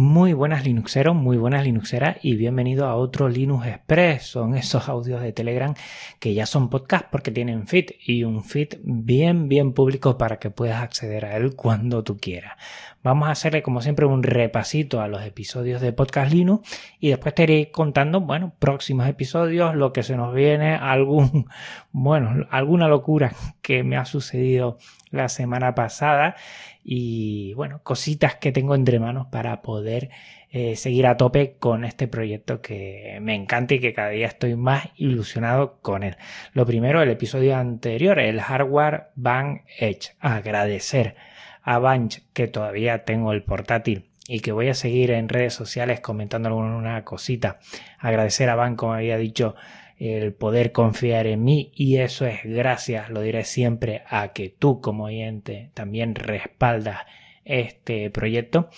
Muy buenas Linuxeros, muy buenas Linuxeras y bienvenido a otro Linux Express. Son esos audios de Telegram que ya son podcast porque tienen feed y un feed bien, bien público para que puedas acceder a él cuando tú quieras. Vamos a hacerle como siempre un repasito a los episodios de Podcast Linux y después te iré contando, bueno, próximos episodios, lo que se nos viene, algún, bueno, alguna locura que me ha sucedido la semana pasada y bueno, cositas que tengo entre manos para poder eh, seguir a tope con este proyecto que me encanta y que cada día estoy más ilusionado con él. Lo primero, el episodio anterior, el hardware Bang Edge. Agradecer a Banch que todavía tengo el portátil y que voy a seguir en redes sociales comentando alguna cosita. Agradecer a Van, como había dicho, el poder confiar en mí y eso es gracias, lo diré siempre, a que tú como oyente también respaldas este proyecto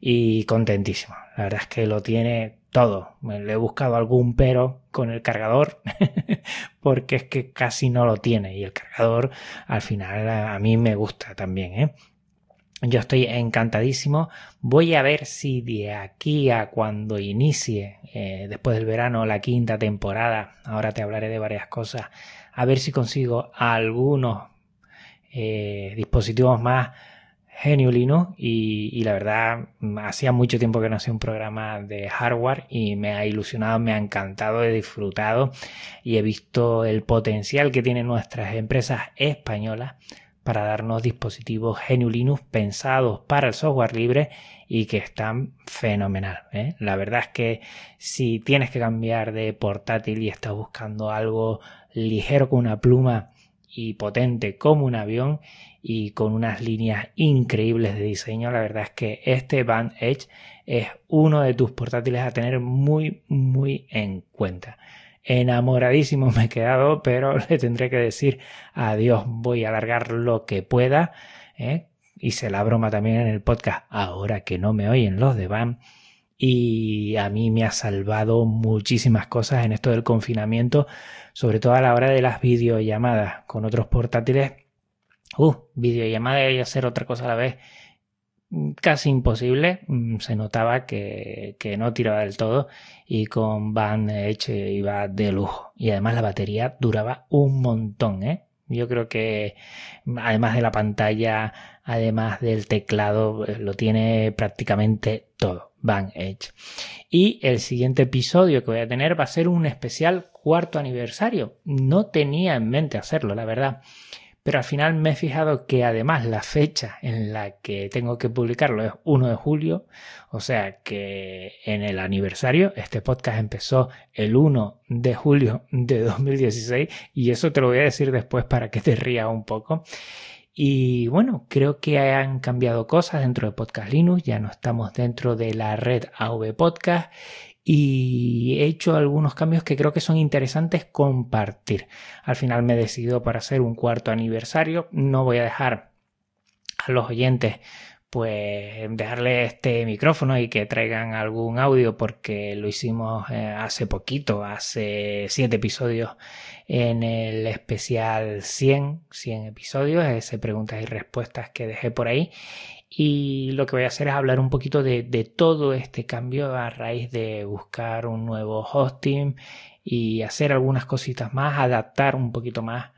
y contentísimo. La verdad es que lo tiene todo. Me le he buscado algún pero con el cargador porque es que casi no lo tiene y el cargador al final a mí me gusta también, ¿eh? Yo estoy encantadísimo. Voy a ver si de aquí a cuando inicie, eh, después del verano, la quinta temporada, ahora te hablaré de varias cosas, a ver si consigo algunos eh, dispositivos más Linux y, y, la verdad hacía mucho tiempo que no hacía un programa de hardware y me ha ilusionado, me ha encantado, he disfrutado y he visto el potencial que tienen nuestras empresas españolas para darnos dispositivos GNU pensados para el software libre y que están fenomenal. ¿eh? La verdad es que si tienes que cambiar de portátil y estás buscando algo ligero con una pluma y potente como un avión y con unas líneas increíbles de diseño, la verdad es que este Band Edge es uno de tus portátiles a tener muy muy en cuenta enamoradísimo me he quedado, pero le tendré que decir adiós, voy a alargar lo que pueda. ¿eh? Hice la broma también en el podcast, ahora que no me oyen los de BAM. Y a mí me ha salvado muchísimas cosas en esto del confinamiento, sobre todo a la hora de las videollamadas con otros portátiles. Uh, videollamada y hacer otra cosa a la vez casi imposible. Mm, se notaba que, que, no tiraba del todo y con Van Edge iba de lujo. Y además la batería duraba un montón, ¿eh? Yo creo que además de la pantalla, además del teclado, eh, lo tiene prácticamente todo. Van Edge. Y el siguiente episodio que voy a tener va a ser un especial cuarto aniversario. No tenía en mente hacerlo, la verdad pero al final me he fijado que además la fecha en la que tengo que publicarlo es 1 de julio, o sea que en el aniversario este podcast empezó el 1 de julio de 2016 y eso te lo voy a decir después para que te rías un poco. Y bueno, creo que han cambiado cosas dentro de Podcast Linux, ya no estamos dentro de la red AV Podcast y he hecho algunos cambios que creo que son interesantes compartir. Al final me he decidido para hacer un cuarto aniversario. No voy a dejar a los oyentes pues dejarle este micrófono y que traigan algún audio porque lo hicimos eh, hace poquito, hace siete episodios en el especial 100, 100 episodios, ese preguntas y respuestas que dejé por ahí. Y lo que voy a hacer es hablar un poquito de, todo este cambio a raíz de buscar un nuevo hosting y hacer algunas cositas más, adaptar un poquito más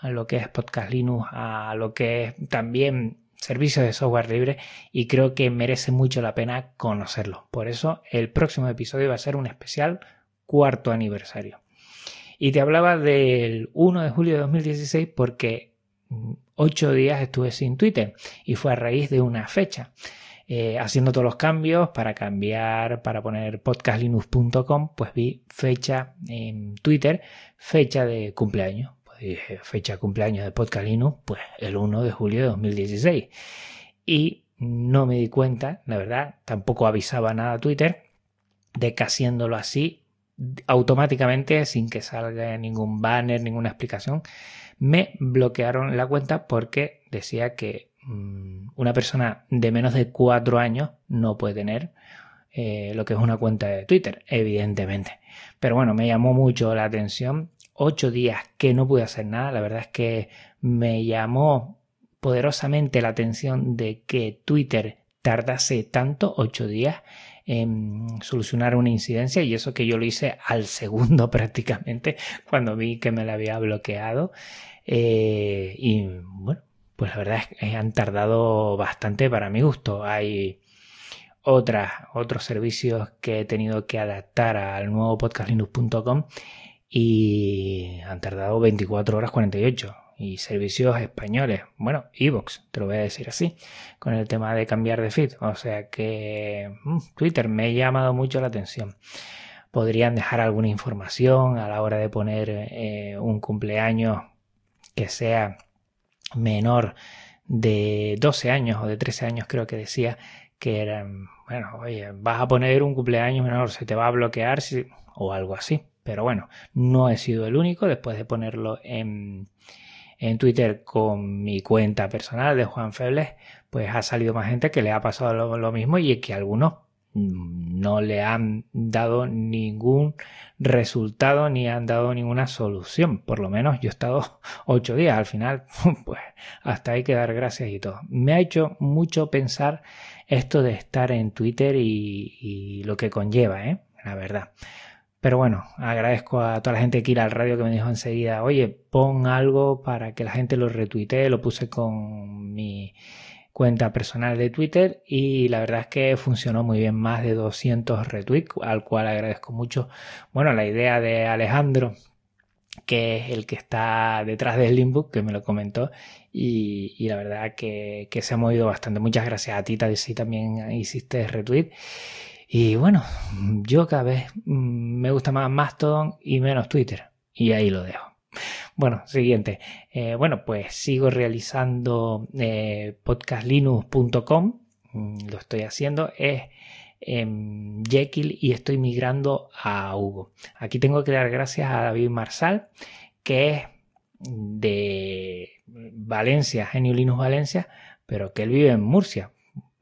a lo que es Podcast Linux, a lo que es también servicios de software libre y creo que merece mucho la pena conocerlo. Por eso el próximo episodio va a ser un especial cuarto aniversario. Y te hablaba del 1 de julio de 2016 porque ocho días estuve sin Twitter y fue a raíz de una fecha. Eh, haciendo todos los cambios para cambiar, para poner podcastlinux.com, pues vi fecha en Twitter, fecha de cumpleaños. Dije, fecha de cumpleaños de Podcast Linux, pues el 1 de julio de 2016. Y no me di cuenta, la verdad, tampoco avisaba nada a Twitter, de que haciéndolo así, automáticamente, sin que salga ningún banner, ninguna explicación, me bloquearon la cuenta porque decía que mm, una persona de menos de cuatro años no puede tener eh, lo que es una cuenta de Twitter, evidentemente. Pero bueno, me llamó mucho la atención. Ocho días que no pude hacer nada. La verdad es que me llamó poderosamente la atención de que Twitter tardase tanto, ocho días, en solucionar una incidencia y eso que yo lo hice al segundo prácticamente cuando vi que me la había bloqueado. Eh, y bueno, pues la verdad es que han tardado bastante para mi gusto. Hay otras, otros servicios que he tenido que adaptar al nuevo podcastlinux.com y han tardado 24 horas 48 y servicios españoles. Bueno, Evox, te lo voy a decir así, con el tema de cambiar de feed. O sea que mm, Twitter me ha llamado mucho la atención. Podrían dejar alguna información a la hora de poner eh, un cumpleaños que sea menor de 12 años o de 13 años, creo que decía que eran, bueno, oye, vas a poner un cumpleaños menor, se te va a bloquear o algo así. Pero bueno, no he sido el único después de ponerlo en, en Twitter con mi cuenta personal de Juan Febles, pues ha salido más gente que le ha pasado lo, mismo y que algunos no le han dado ningún resultado ni han dado ninguna solución. Por lo menos yo he estado ocho días. Al final, pues hasta hay que dar gracias y todo. Me ha hecho mucho pensar esto de estar en Twitter y, y lo que conlleva, ¿eh? La verdad. Pero bueno, agradezco a toda la gente que irá al radio que me dijo enseguida, oye, pon algo para que la gente lo retuitee. Lo puse con mi cuenta personal de Twitter y la verdad es que funcionó muy bien, más de 200 retweets, al cual agradezco mucho. Bueno, la idea de Alejandro, que es el que está detrás del Limbook, que me lo comentó, y, la verdad que, que, se ha movido bastante. Muchas gracias a ti, si también hiciste retweet. Y bueno, yo cada vez mm, me gusta más Mastodon y menos Twitter. Y ahí lo dejo. Bueno, siguiente. Eh, bueno, pues sigo realizando eh, podcastlinux.com. Mm, lo estoy haciendo. Es en Jekyll y estoy migrando a Hugo. Aquí tengo que dar gracias a David Marsal, que es de Valencia, Genio Linux Valencia, pero que él vive en Murcia.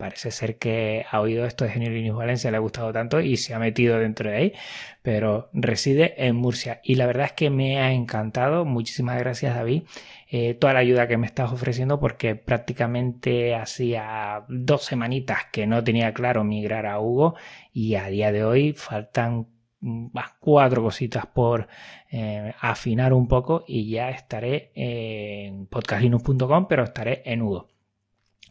Parece ser que ha oído esto de Genio Linux Valencia, le ha gustado tanto y se ha metido dentro de ahí, pero reside en Murcia. Y la verdad es que me ha encantado. Muchísimas gracias, David. Eh, toda la ayuda que me estás ofreciendo porque prácticamente hacía dos semanitas que no tenía claro migrar a Hugo y a día de hoy faltan cuatro cositas por eh, afinar un poco y ya estaré en podcastlinux.com pero estaré en Hugo.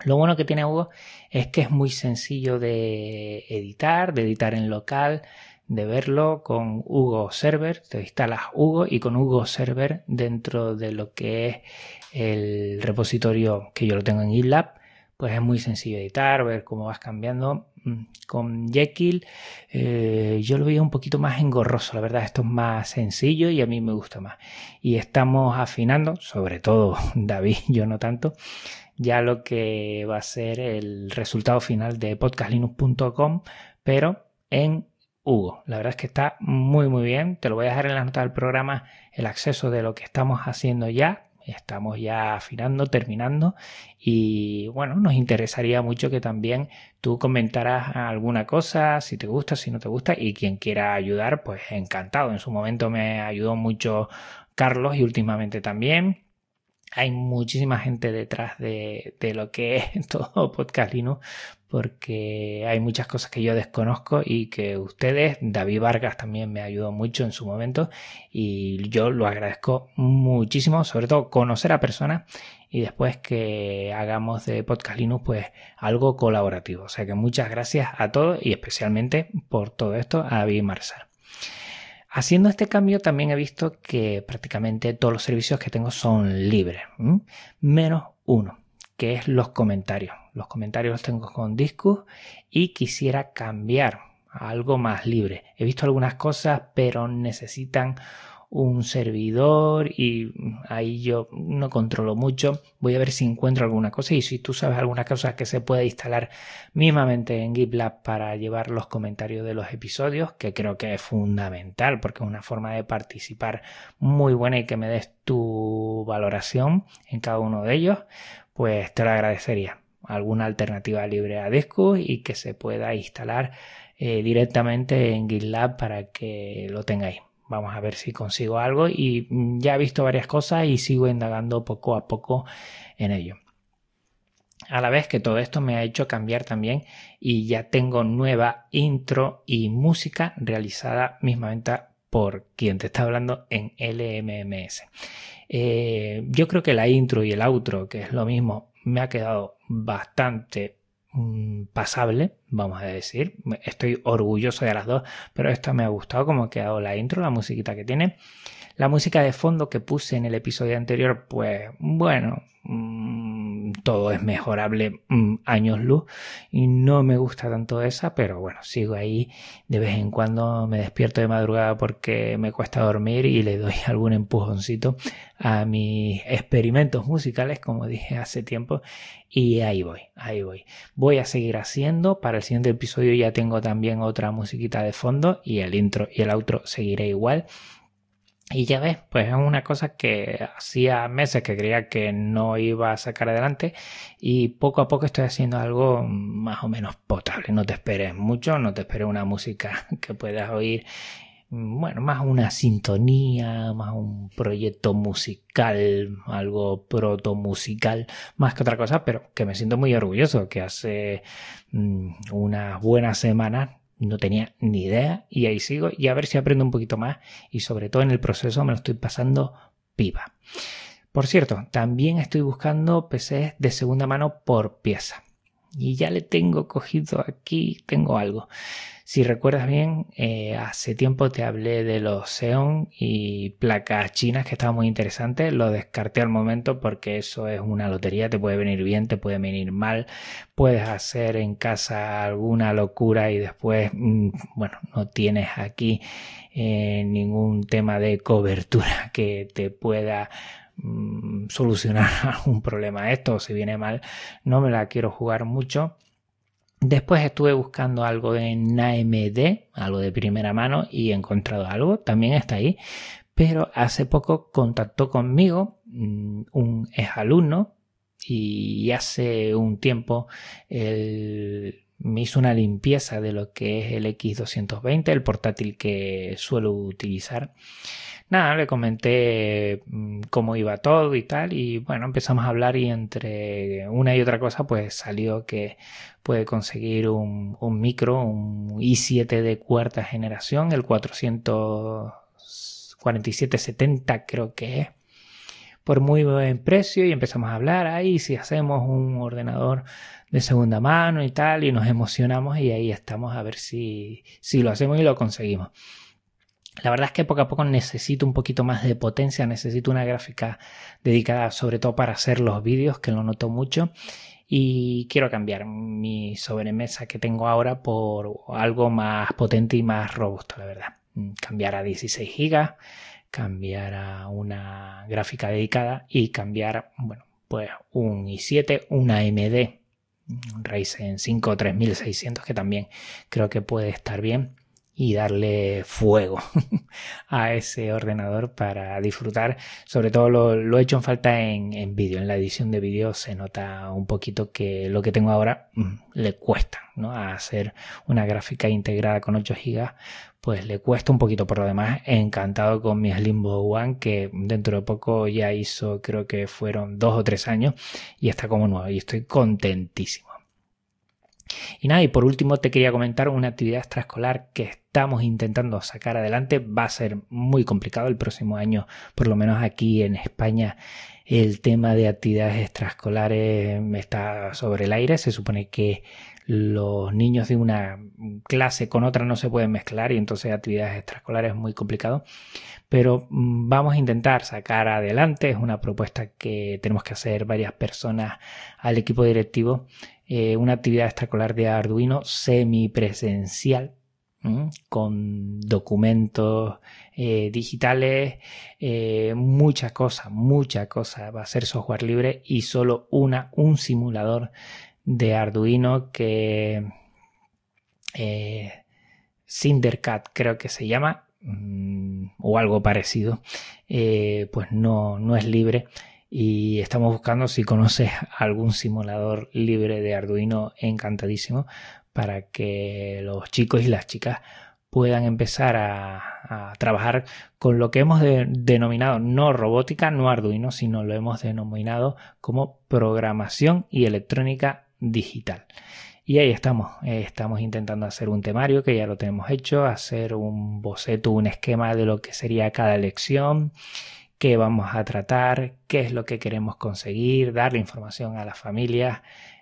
Lo bueno que tiene Hugo es que es muy sencillo de editar, de editar en local, de verlo con Hugo Server. Te instalas Hugo y con Hugo Server dentro de lo que es el repositorio que yo lo tengo en GitLab, pues es muy sencillo editar, ver cómo vas cambiando. Mm, con Jekyll eh, yo lo veía un poquito más engorroso, la verdad esto es más sencillo y a mí me gusta más. Y estamos afinando, sobre todo David, yo no tanto, ya lo que va a ser el resultado final de podcastlinux.com, pero en Hugo. La verdad es que está muy muy bien. Te lo voy a dejar en la nota del programa el acceso de lo que estamos haciendo ya. Estamos ya afinando, terminando y bueno, nos interesaría mucho que también tú comentaras alguna cosa, si te gusta, si no te gusta y quien quiera ayudar, pues encantado. En su momento me ayudó mucho Carlos y últimamente también hay muchísima gente detrás de, lo que es todo Podcast Linux, porque hay muchas cosas que yo desconozco y que ustedes, David Vargas también me ayudó mucho en su momento y yo lo agradezco muchísimo, sobre todo conocer a personas y después que hagamos de Podcast Linux pues algo colaborativo. O sea que muchas gracias a todos y especialmente por todo esto a David Marsal. Haciendo este cambio también he visto que prácticamente todos los servicios que tengo son libres, menos uno, que es los comentarios. Los comentarios los tengo con Discus y quisiera cambiar a algo más libre. He visto algunas cosas, pero necesitan un servidor y ahí yo no controlo mucho. Voy a ver si encuentro alguna cosa y si tú sabes alguna cosa que se puede instalar mismamente en GitLab para llevar los comentarios de los episodios, que creo que es fundamental porque es una forma de participar muy buena y que me des tu valoración en cada uno de ellos, pues te lo agradecería. Alguna alternativa libre a Disco y que se pueda instalar eh, directamente en GitLab para que lo tengáis. Vamos a ver si consigo algo y ya he visto varias cosas y sigo indagando poco a poco en ello. A la vez que todo esto me ha hecho cambiar también y ya tengo nueva intro y música realizada mismamente por quien te está hablando en LMMS. Eh, yo creo que la intro y el outro, que es lo mismo, me ha quedado bastante mm, pasable, vamos a decir. Estoy orgulloso de las dos, pero esta me ha gustado como ha quedado la intro, la musiquita que tiene. La música de fondo que puse en el episodio anterior, pues bueno, mm, todo es mejorable mm, años luz y no me gusta tanto esa, pero bueno, sigo ahí. De vez en cuando me despierto de madrugada porque me cuesta dormir y le doy algún empujoncito a mis experimentos musicales, como dije hace tiempo, y ahí voy, ahí voy. Voy a seguir haciendo. Para el siguiente episodio ya tengo también otra musiquita de fondo y el intro y el outro seguiré igual. Y ya ves, pues es una cosa que hacía meses que creía que no iba a sacar adelante y poco a poco estoy haciendo algo más o menos potable. No te esperes mucho, no te esperes una música que puedas oír, bueno, más una sintonía, más un proyecto musical, algo proto musical, más que otra cosa, pero que me siento muy orgulloso que hace mm, unas buenas semanas no tenía ni idea y ahí sigo y a ver si aprendo un poquito más y sobre todo en el proceso me lo estoy pasando pipa. Por cierto, también estoy buscando PCs de segunda mano por pieza. Y ya le tengo cogido aquí, tengo algo. Si recuerdas bien, eh, hace tiempo te hablé de los Xeon y placas chinas que estaban muy interesantes. Lo descarté al momento porque eso es una lotería. Te puede venir bien, te puede venir mal. Puedes hacer en casa alguna locura y después, mm, bueno, no tienes aquí eh, ningún tema de cobertura que te pueda mm, solucionar algún problema. Esto, si viene mal, no me la quiero jugar mucho Después estuve buscando algo en AMD, algo de primera mano, y he encontrado algo, también está ahí. Pero hace poco contactó conmigo mm, un exalumno y hace un tiempo me hizo una limpieza de lo que es el X220, el portátil que suelo utilizar nada, le comenté mm, cómo iba todo y tal, y bueno, empezamos a hablar y entre una y otra cosa, pues salió que puede conseguir un, micro, un i7 de cuarta generación, el 44770 creo que es, por muy buen precio, y empezamos a hablar ahí si hacemos un ordenador de segunda mano y tal, y nos emocionamos y ahí estamos a ver si, si lo hacemos y lo conseguimos. La verdad es que poco a poco necesito un poquito más de potencia, necesito una gráfica dedicada sobre todo para hacer los vídeos, que lo noto mucho. Y quiero cambiar mi sobremesa que tengo ahora por algo más potente y más robusto, la verdad. Cambiar a 16 GB, cambiar a una gráfica dedicada y cambiar, bueno, pues un i7, una AMD, un Ryzen 5 3600 que también creo que puede estar bien y darle fuego a ese ordenador para disfrutar. Sobre todo lo, he hecho en falta en, vídeo. En la edición de vídeo se nota un poquito que lo que tengo ahora mm, le cuesta, ¿no? A hacer una gráfica integrada con 8 GB, pues le cuesta un poquito. Por lo demás, encantado con mi Slimbo One, que dentro de poco ya hizo, creo que fueron dos o tres años y está como nuevo y estoy contentísimo. Y nada, y por último te quería comentar una actividad extraescolar que estamos intentando sacar adelante. Va a ser muy complicado el próximo año, por lo menos aquí en España. El tema de actividades extraescolares está sobre el aire. Se supone que los niños de una clase con otra no se pueden mezclar y entonces actividades extraescolares es muy complicado. Pero mm, vamos a intentar sacar adelante. Es una propuesta que tenemos que hacer varias personas al equipo directivo eh, una actividad extracolar de Arduino semipresencial con documentos eh, digitales, eh, muchas cosas, muchas cosas. Va a ser software libre y solo una, un simulador de Arduino que Cindercat creo que se llama mm, o algo parecido, pues no, no es libre y estamos buscando si conoces algún simulador libre de Arduino encantadísimo para que los chicos y las chicas puedan empezar a, trabajar con lo que hemos denominado no robótica, no Arduino, sino lo hemos denominado como programación y electrónica digital. Y ahí estamos, eh, estamos intentando hacer un temario que ya lo tenemos hecho, hacer un boceto, un esquema de lo que sería cada lección, qué vamos a tratar, qué es lo que queremos conseguir, darle información a las familias,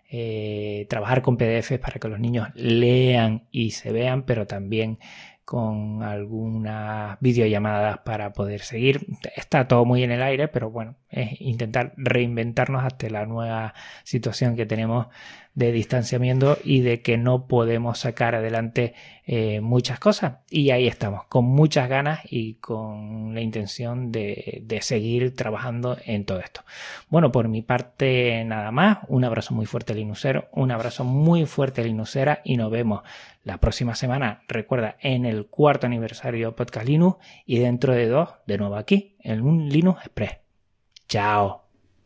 eh, trabajar con PDFs para que los niños lean y se vean, pero también con algunas videollamadas para poder seguir. Está todo muy en el aire, pero bueno, es intentar reinventarnos hasta la nueva situación que tenemos de distanciamiento y de que no podemos sacar adelante eh, muchas cosas. Y ahí estamos, con muchas ganas y con la intención de, de seguir trabajando en todo esto. Bueno, por mi parte nada más. Un abrazo muy fuerte Linuxero, un abrazo muy fuerte Linuxera y nos vemos la próxima semana, recuerda, en el cuarto aniversario Podcast Linux y dentro de dos, de nuevo aquí, en un Linux Express. Chao.